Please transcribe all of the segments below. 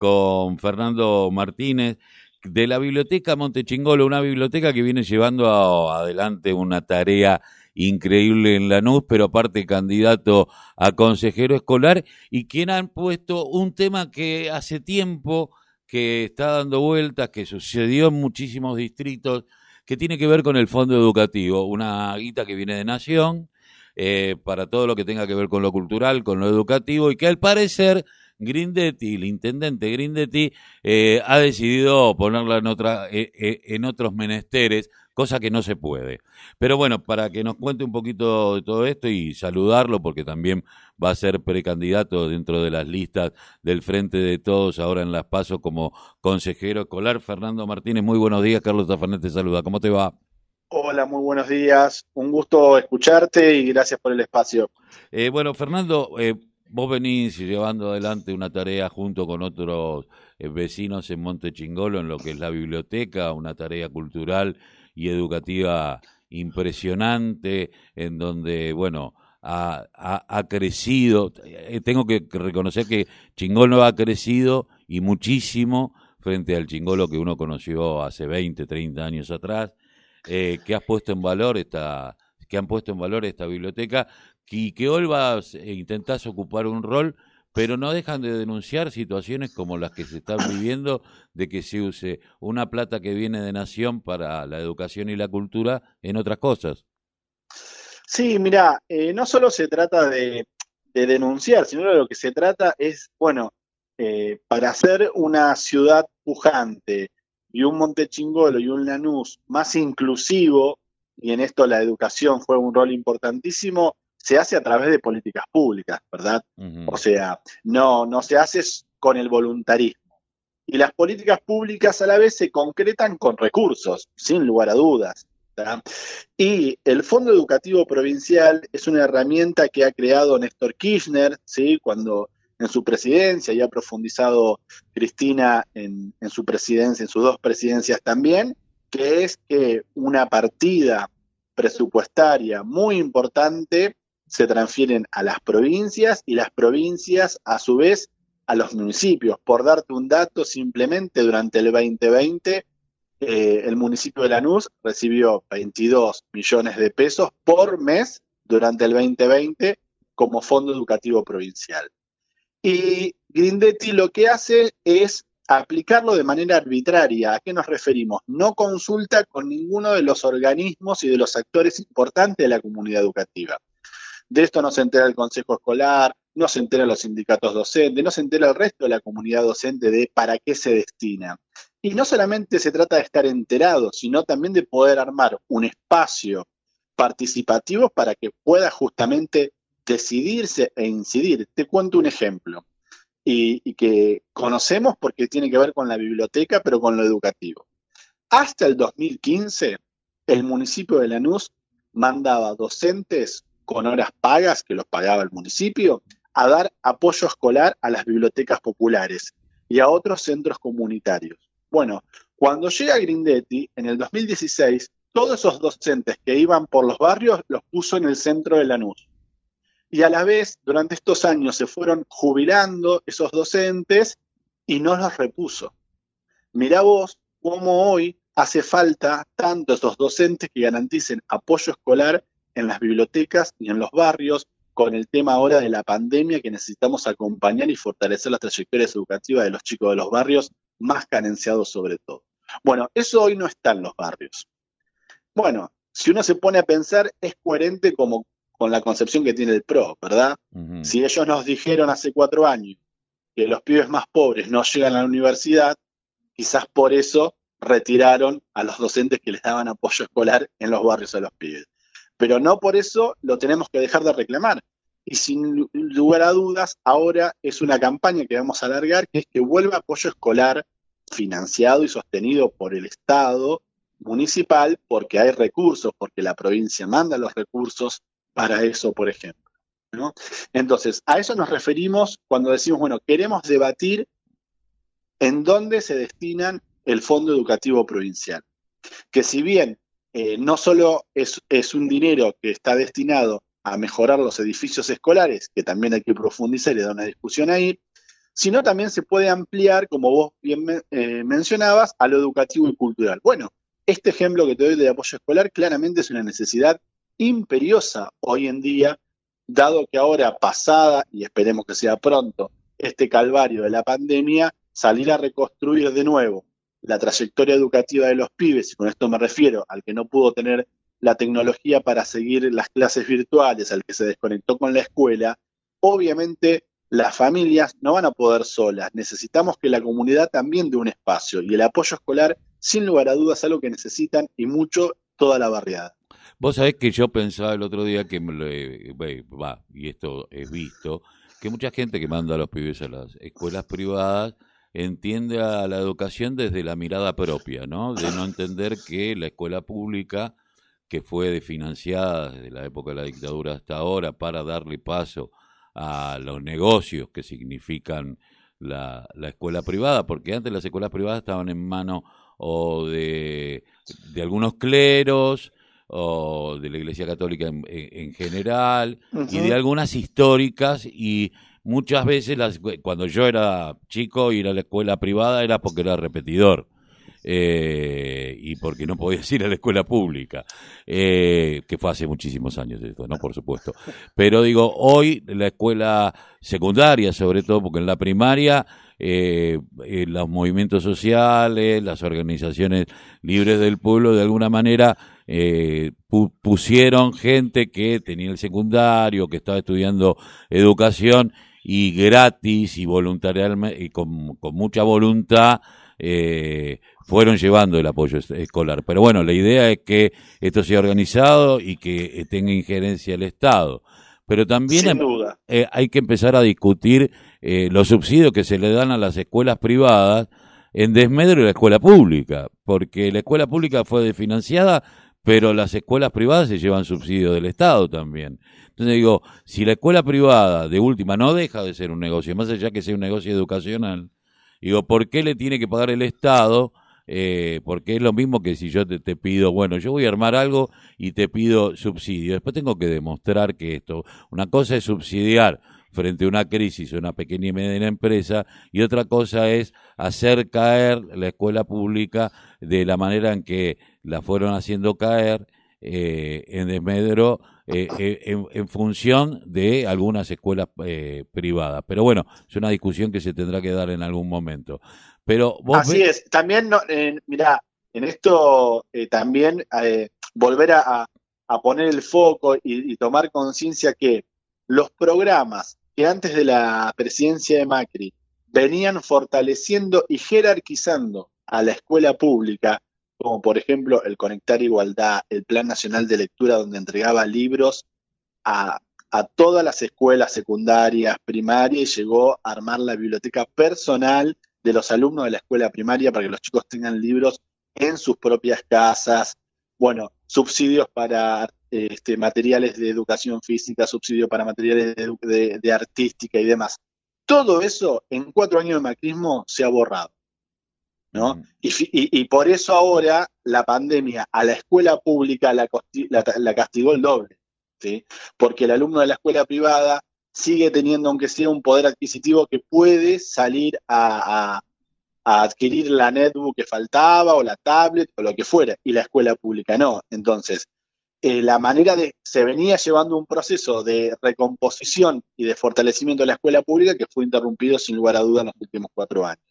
con Fernando Martínez de la Biblioteca Montechingolo, una biblioteca que viene llevando adelante una tarea increíble en Lanús, pero aparte candidato a consejero escolar y quien han puesto un tema que hace tiempo que está dando vueltas, que sucedió en muchísimos distritos, que tiene que ver con el fondo educativo, una guita que viene de Nación, eh, para todo lo que tenga que ver con lo cultural, con lo educativo, y que al parecer Grindetti, el intendente Grindetti, eh, ha decidido ponerla en, otra, eh, en otros menesteres, cosa que no se puede. Pero bueno, para que nos cuente un poquito de todo esto y saludarlo, porque también va a ser precandidato dentro de las listas del Frente de Todos ahora en Las Pasos como consejero escolar, Fernando Martínez. Muy buenos días, Carlos Tafanete te saluda. ¿Cómo te va? Hola, muy buenos días. Un gusto escucharte y gracias por el espacio. Eh, bueno, Fernando, eh, vos venís llevando adelante una tarea junto con otros eh, vecinos en Monte Chingolo en lo que es la biblioteca, una tarea cultural y educativa impresionante, en donde, bueno, ha, crecido. Tengo que reconocer que Chingolo ha crecido y muchísimo frente al Chingolo que uno conoció hace 20, 30 años atrás eh, que has puesto en valor esta, que han puesto en valor esta biblioteca y que hoy vas, e intentás ocupar un rol, pero no dejan de denunciar situaciones como las que se están viviendo de que se use una plata que viene de nación para la educación y la cultura en otras cosas. Sí, mira, eh, no solo se trata de, denunciar, sino lo que se trata es, bueno, eh, para hacer una ciudad pujante, y un Montechingolo y un Lanús más inclusivo, y en esto la educación fue un rol importantísimo, se hace a través de políticas públicas, ¿verdad? O sea, no, no se hace con el voluntarismo. Y las políticas públicas a la vez se concretan con recursos, sin lugar a dudas. Y el Fondo Educativo Provincial es una herramienta que ha creado Néstor Kirchner, ¿sí? cuando en su presidencia y ha profundizado Cristina en, su presidencia, en sus dos presidencias también, que es que una partida presupuestaria muy importante se transfieren a las provincias y las provincias a su vez a los municipios. Por darte un dato, simplemente durante el 2020 eh, el municipio de Lanús recibió 22 millones de pesos por mes durante el 2020 como fondo educativo provincial. Y Grindetti lo que hace es aplicarlo de manera arbitraria. ¿A qué nos referimos? No consulta con ninguno de los organismos y de los actores importantes de la comunidad educativa. De esto no se entera el Consejo Escolar, no se entera los sindicatos docentes, no se entera el resto de la comunidad docente de para qué se destina. Y no solamente se trata de estar enterado, sino también de poder armar un espacio participativo para que pueda justamente decidirse e incidir. Te cuento un ejemplo y, que conocemos porque tiene que ver con la biblioteca, pero con lo educativo. Hasta el 2015, el municipio de Lanús mandaba docentes con horas pagas, que los pagaba el municipio, a dar apoyo escolar a las bibliotecas populares y a otros centros comunitarios. Bueno, cuando llega Grindetti, en el 2016, todos esos docentes que iban por los barrios los puso en el centro de Lanús y a la vez durante estos años se fueron jubilando esos docentes y no los repuso. Mirá vos cómo hoy hace falta tanto esos docentes que garanticen apoyo escolar en las bibliotecas y en los barrios, con el tema ahora de la pandemia que necesitamos acompañar y fortalecer las trayectorias educativas de los chicos de los barrios, más carenciados sobre todo. Bueno, eso hoy no está en los barrios. Bueno, si uno se pone a pensar, es coherente como con la concepción que tiene el PRO, ¿verdad? Si ellos nos dijeron hace cuatro años que los pibes más pobres no llegan a la universidad, quizás por eso retiraron a los docentes que les daban apoyo escolar en los barrios a los pibes. Pero no por eso lo tenemos que dejar de reclamar. Y sin lugar a dudas, ahora es una campaña que vamos a alargar, que es que vuelva apoyo escolar financiado y sostenido por el Estado municipal, porque hay recursos, porque la provincia manda los recursos, para eso, por ejemplo. Entonces, a eso nos referimos cuando decimos, bueno, queremos debatir en dónde se destinan el Fondo Educativo Provincial. Que si bien eh, no solo es, un dinero que está destinado a mejorar los edificios escolares, que también hay que profundizar y dar una discusión ahí, sino también se puede ampliar, como vos bien eh, mencionabas, a lo educativo y cultural. Bueno, este ejemplo que te doy de apoyo escolar claramente es una necesidad imperiosa hoy en día, dado que ahora pasada, y esperemos que sea pronto, este calvario de la pandemia, salir a reconstruir de nuevo la trayectoria educativa de los pibes, y con esto me refiero al que no pudo tener la tecnología para seguir las clases virtuales, al que se desconectó con la escuela, obviamente las familias no van a poder solas. Necesitamos que la comunidad también dé un espacio y el apoyo escolar, sin lugar a dudas, es algo que necesitan y mucho toda la barriada. Vos sabés que yo pensaba el otro día que, va, y esto es visto, que mucha gente que manda a los pibes a las escuelas privadas entiende a la educación desde la mirada propia, ¿no? De no entender que la escuela pública, que fue financiada desde la época de la dictadura hasta ahora para darle paso a los negocios que significan la, escuela privada, porque antes las escuelas privadas estaban en manos o de, de algunos cleros, o de la Iglesia Católica en, general, y de algunas históricas, y muchas veces las, cuando yo era chico ir a la escuela privada era porque era repetidor. Eh, y porque no podías ir a la escuela pública, eh, que fue hace muchísimos años esto, ¿no? Por supuesto. Pero digo, hoy la escuela secundaria, sobre todo, porque en la primaria eh, los movimientos sociales, las organizaciones libres del pueblo, de alguna manera pusieron gente que tenía el secundario, que estaba estudiando educación y gratis y voluntariamente y con, con mucha voluntad eh, fueron llevando el apoyo escolar. Pero bueno, la idea es que esto sea organizado y que tenga injerencia el Estado. Pero también eh, hay que empezar a discutir eh, los subsidios que se le dan a las escuelas privadas en desmedro de la escuela pública, porque la escuela pública fue desfinanciada, pero las escuelas privadas se llevan subsidio del Estado también. Entonces digo, si la escuela privada de última no deja de ser un negocio, más allá que sea un negocio educacional, digo, ¿por qué le tiene que pagar el Estado? Eh, porque es lo mismo que si yo te, te, pido, bueno, yo voy a armar algo y te pido subsidio. Después tengo que demostrar que esto, una cosa es subsidiar frente a una crisis, una pequeña y mediana empresa, y otra cosa es hacer caer la escuela pública de la manera en que la fueron haciendo caer eh, en desmedro eh, eh, en, función de algunas escuelas privadas. Pero bueno, es una discusión que se tendrá que dar en algún momento. Pero Así es, también, no, mira, en esto también volver a, poner el foco y tomar conciencia que los programas que antes de la presidencia de Macri venían fortaleciendo y jerarquizando a la escuela pública, como por ejemplo el Conectar Igualdad, el Plan Nacional de Lectura, donde entregaba libros a, todas las escuelas secundarias, primarias, y llegó a armar la biblioteca personal de los alumnos de la escuela primaria para que los chicos tengan libros en sus propias casas. Bueno, subsidios para este, materiales de educación física, subsidios para materiales de artística y demás. Todo eso en cuatro años de macrismo se ha borrado. ¿no? Y, por eso ahora la pandemia a la escuela pública la, castigó el doble, ¿sí? porque el alumno de la escuela privada sigue teniendo, aunque sea un poder adquisitivo, que puede salir a, adquirir la netbook que faltaba o la tablet o lo que fuera, y la escuela pública no. Entonces, eh, la manera de, se venía llevando un proceso de recomposición y de fortalecimiento de la escuela pública que fue interrumpido sin lugar a duda en los últimos cuatro años.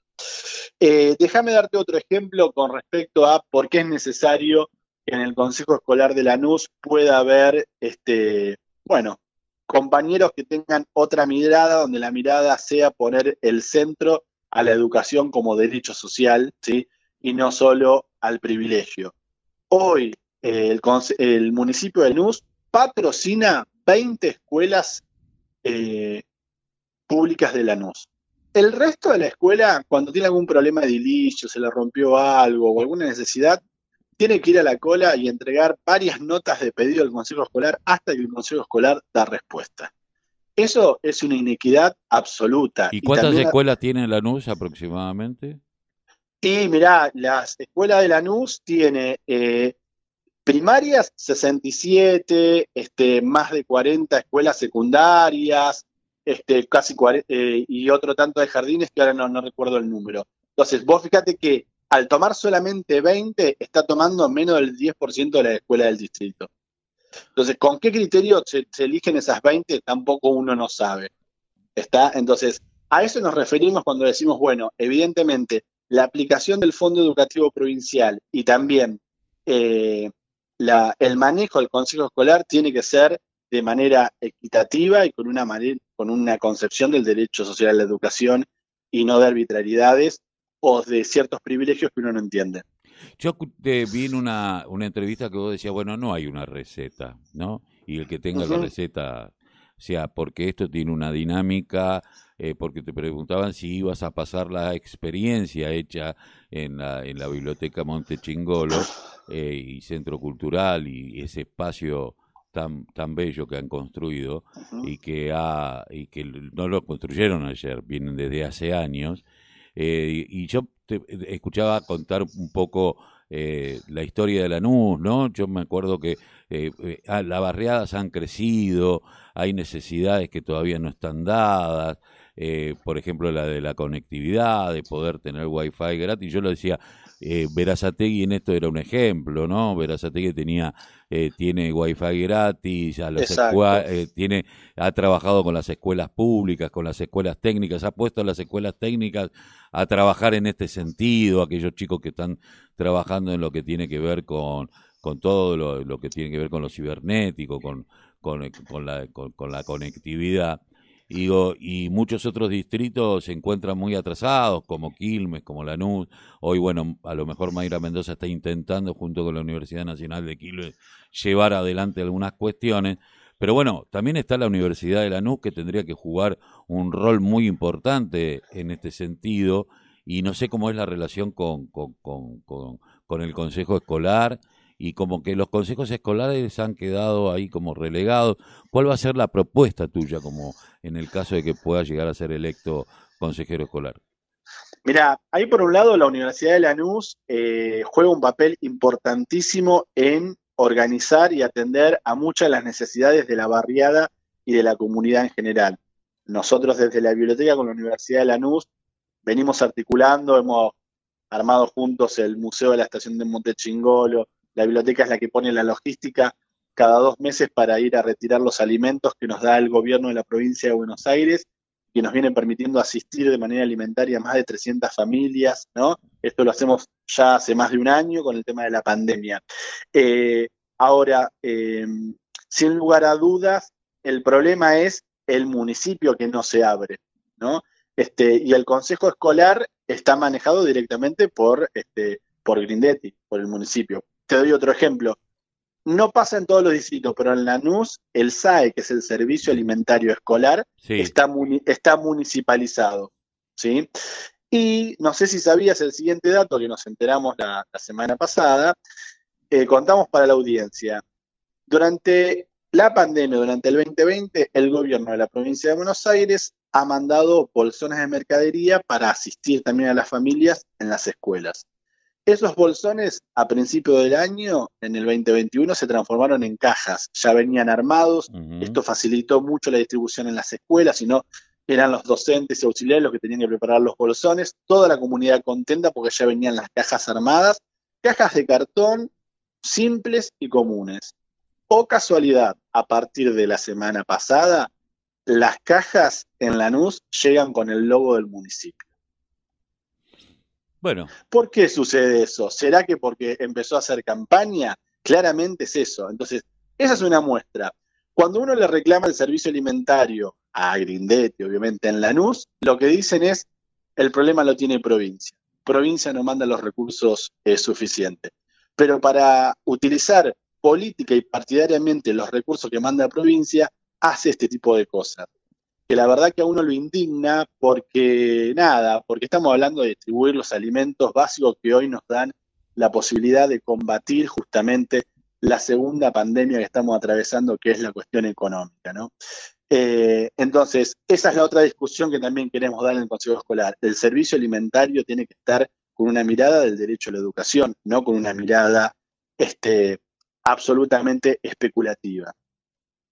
Eh, déjame darte otro ejemplo con respecto a por qué es necesario que en el Consejo Escolar de Lanús pueda haber, este, bueno, compañeros que tengan otra mirada, donde la mirada sea poner el centro a la educación como derecho social, ¿sí? Y no solo al privilegio. Hoy el, municipio de Lanús patrocina 20 escuelas eh, públicas de Lanús. El resto de la escuela, cuando tiene algún problema de edilicio, se le rompió algo o alguna necesidad, tiene que ir a la cola y entregar varias notas de pedido al Consejo Escolar hasta que el Consejo Escolar da respuesta. Eso es una inequidad absoluta. ¿Y cuántas escuelas tiene Lanús aproximadamente? Y mirá, la escuela de Lanús tiene eh, primarias 67, este, más de 40 escuelas secundarias, este, casi eh, y otro tanto de jardines que ahora no, recuerdo el número. Entonces, vos fíjate que al tomar solamente 20, está tomando menos del 10% de la escuela del distrito. Entonces, ¿con qué criterio se, eligen esas 20? Tampoco uno no sabe. ¿Está? Entonces, a eso nos referimos cuando decimos, bueno, evidentemente, la aplicación del Fondo Educativo Provincial y también eh, el manejo del Consejo Escolar tiene que ser de manera equitativa y con una, con una concepción del derecho social a la educación y no de arbitrariedades o de ciertos privilegios que uno no entiende. Yo te vi en una, una entrevista que vos decías, bueno, no hay una receta, ¿no? Y el que tenga la receta, o sea, porque esto tiene una dinámica, eh, porque te preguntaban si ibas a pasar la experiencia hecha en la, en la biblioteca Monte Chingolo eh, y Centro Cultural y ese espacio tan, tan bello que han construido y que ha, y que no lo construyeron ayer, vienen desde hace años eh, y yo te escuchaba contar un poco eh, la historia de Lanús, ¿no? Yo me acuerdo que eh, ah, las barriadas han crecido, hay necesidades que todavía no están dadas, por ejemplo la de la conectividad, de poder tener wifi gratis. Yo lo decía, eh, Verazategui en esto era un ejemplo, ¿no? Verazategui tenía, eh, tiene wifi gratis, a eh, tiene, ha trabajado con las escuelas públicas, con las escuelas técnicas, ha puesto a las escuelas técnicas a trabajar en este sentido, aquellos chicos que están trabajando en lo que tiene que ver con, con todo lo, que tiene que ver con lo cibernético, con, con, con la, con la conectividad. Y, y muchos otros distritos se encuentran muy atrasados, como Quilmes, como Lanús. Hoy, bueno, a lo mejor Mayra Mendoza está intentando, junto con la Universidad Nacional de Quilmes, llevar adelante algunas cuestiones. Pero bueno, también está la Universidad de Lanús, que tendría que jugar un rol muy importante en este sentido. Y no sé cómo es la relación con, con, con, con el Consejo Escolar y como que los consejos escolares han quedado ahí como relegados. ¿Cuál va a ser la propuesta tuya como en el caso de que pueda llegar a ser electo consejero escolar? Mira, ahí por un lado la Universidad de Lanús eh, juega un papel importantísimo en organizar y atender a muchas de las necesidades de la barriada y de la comunidad en general. Nosotros desde la biblioteca con la Universidad de Lanús venimos articulando, hemos armado juntos el Museo de la Estación de Montechingolo, la biblioteca es la que pone la logística cada dos meses para ir a retirar los alimentos que nos da el gobierno de la provincia de Buenos Aires, que nos vienen permitiendo asistir de manera alimentaria a más de 300 familias, ¿no? Esto lo hacemos ya hace más de un año con el tema de la pandemia. Eh, ahora, em, sin lugar a dudas, el problema es el municipio que no se abre, ¿no? Este, y el consejo escolar está manejado directamente por, este, por Grindetti, por el municipio. Te doy otro ejemplo. No pasa en todos los distritos, pero en Lanús, el SAE, que es el Servicio Alimentario Escolar, está, está municipalizado. ¿sí? Y no sé si sabías el siguiente dato que nos enteramos la, semana pasada, eh, contamos para la audiencia. Durante la pandemia, durante el 2020, el gobierno de la provincia de Buenos Aires ha mandado bolsones de mercadería para asistir también a las familias en las escuelas. Esos bolsones a principio del año, en el 2021, se transformaron en cajas, ya venían armados, esto facilitó mucho la distribución en las escuelas, y no eran los docentes y auxiliares los que tenían que preparar los bolsones, toda la comunidad contenta porque ya venían las cajas armadas, cajas de cartón simples y comunes. O casualidad, a partir de la semana pasada, las cajas en Lanús llegan con el logo del municipio. Bueno. ¿Por qué sucede eso? ¿Será que porque empezó a hacer campaña? Claramente es eso. Entonces, esa es una muestra. Cuando uno le reclama el servicio alimentario a Grindetti, obviamente en Lanús, lo que dicen es, el problema lo tiene provincia. Provincia no manda los recursos eh, suficientes. Pero para utilizar política y partidariamente los recursos que manda provincia, hace este tipo de cosas que la verdad que a uno lo indigna porque, nada, porque estamos hablando de distribuir los alimentos básicos que hoy nos dan la posibilidad de combatir justamente la segunda pandemia que estamos atravesando, que es la cuestión económica, ¿no? Eh, entonces, esa es la otra discusión que también queremos dar en el Consejo Escolar. El servicio alimentario tiene que estar con una mirada del derecho a la educación, no con una mirada este, absolutamente especulativa.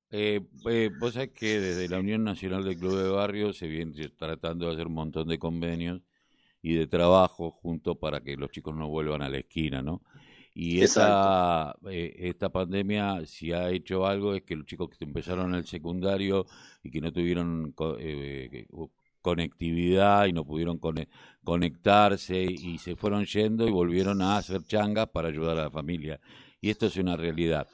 Eh, eh, vos sabés que desde la Unión Nacional de Club de Barrios se viene tratando de hacer un montón de convenios y de trabajo juntos para que los chicos no vuelvan a la esquina, ¿no? Y esta, eh, esta pandemia, si ha hecho algo, es que los chicos que empezaron el secundario y que no tuvieron eh, conectividad y no pudieron conectarse y se fueron yendo y volvieron a hacer changas para ayudar a la familia. Y esto es una realidad.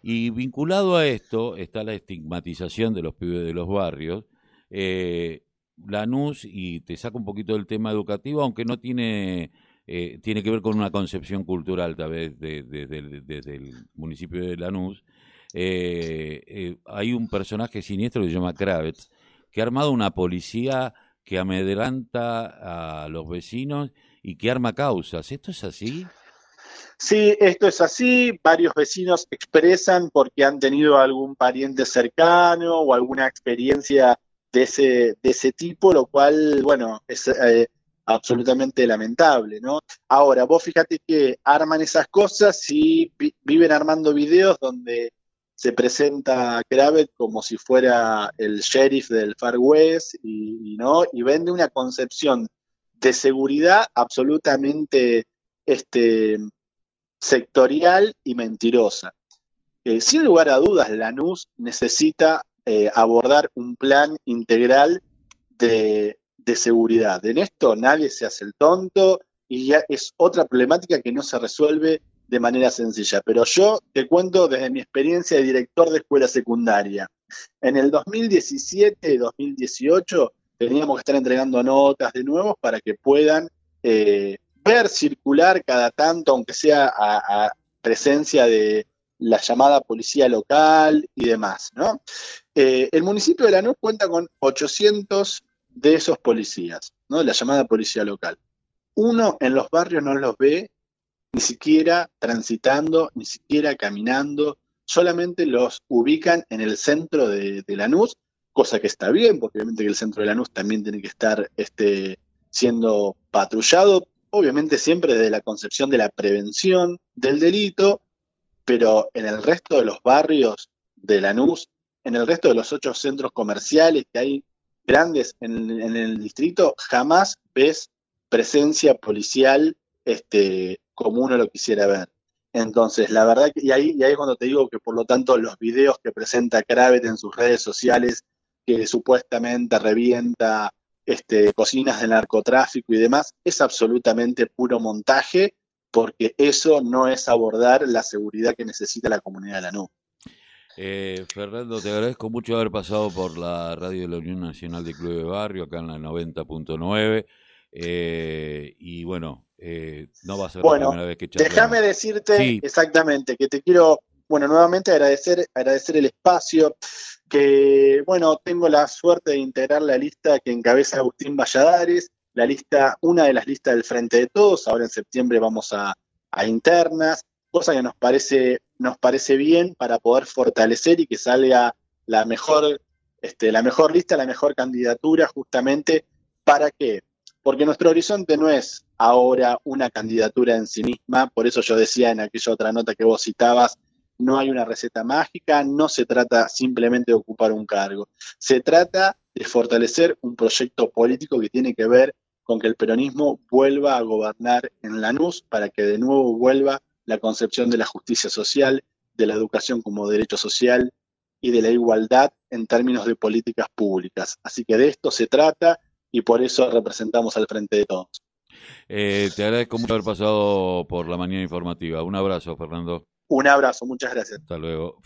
Y vinculado a esto está la estigmatización de los pibes de los barrios. Eh, Lanús, y te saco un poquito del tema educativo, aunque no tiene, eh, tiene que ver con una concepción cultural tal vez desde el municipio de Lanús. Eh, eh, hay un personaje siniestro que se llama Kravitz, que ha armado una policía que amedranta a los vecinos y que arma causas. ¿Esto es así? Sí, esto es así. Varios vecinos expresan porque han tenido algún pariente cercano o alguna experiencia de ese, de ese tipo, lo cual, bueno, es eh, absolutamente lamentable, ¿no? Ahora, vos fíjate que arman esas cosas y viven armando videos donde se presenta Kravet como si fuera el sheriff del Far West y, ¿no? y vende una concepción de seguridad absolutamente este, sectorial y mentirosa. Eh, sin lugar a dudas, Lanús necesita eh, abordar un plan integral de, seguridad. En esto nadie se hace el tonto y ya es otra problemática que no se resuelve de manera sencilla. Pero yo te cuento desde mi experiencia de director de escuela secundaria. En el 2017 y 2018 teníamos que estar entregando notas de nuevo para que puedan eh, ver circular cada tanto, aunque sea a presencia de, la llamada policía local y demás. Eh, el municipio de Lanús cuenta con 800 de esos policías, ¿no? La llamada policía local. Uno en los barrios no los ve ni siquiera transitando, ni siquiera caminando, solamente los ubican en el centro de, Lanús, cosa que está bien, porque obviamente que el centro de Lanús también tiene que estar este, siendo patrullado, obviamente siempre desde la concepción de la prevención del delito, pero en el resto de los barrios de Lanús, en el resto de los ocho centros comerciales que hay grandes en, el distrito, jamás ves presencia policial este, como uno lo quisiera ver. Entonces, la verdad que, y ahí, y ahí es cuando te digo que por lo tanto los videos que presenta Kravet en sus redes sociales, que supuestamente revienta este, cocinas de narcotráfico y demás, es absolutamente puro montaje porque eso no es abordar la seguridad que necesita la comunidad de la nube. Eh, Fernando, te agradezco mucho haber pasado por la radio de la Unión Nacional de Club de Barrio, acá en la 90.9. Eh, y bueno, eh, no va a ser la primera vez que charlamos. Déjame decirte exactamente que te quiero, bueno, nuevamente agradecer, agradecer el espacio, que bueno, tengo la suerte de integrar la lista que encabeza Agustín Valladares, la lista, una de las listas del Frente de Todos, ahora en septiembre vamos a, internas, cosa que nos parece, nos parece bien para poder fortalecer y que salga la mejor, este, la mejor lista, la mejor candidatura, justamente, ¿para qué? Porque nuestro horizonte no es ahora una candidatura en sí misma, por eso yo decía en aquella otra nota que vos citabas, no hay una receta mágica, no se trata simplemente de ocupar un cargo, se trata de fortalecer un proyecto político que tiene que ver con que el peronismo vuelva a gobernar en Lanús para que de nuevo vuelva la concepción de la justicia social, de la educación como derecho social y de la igualdad en términos de políticas públicas. Así que de esto se trata y por eso representamos al frente de todos. Eh, te agradezco mucho haber pasado por la mañana informativa. Un abrazo, Fernando. Un abrazo, muchas gracias. Hasta luego.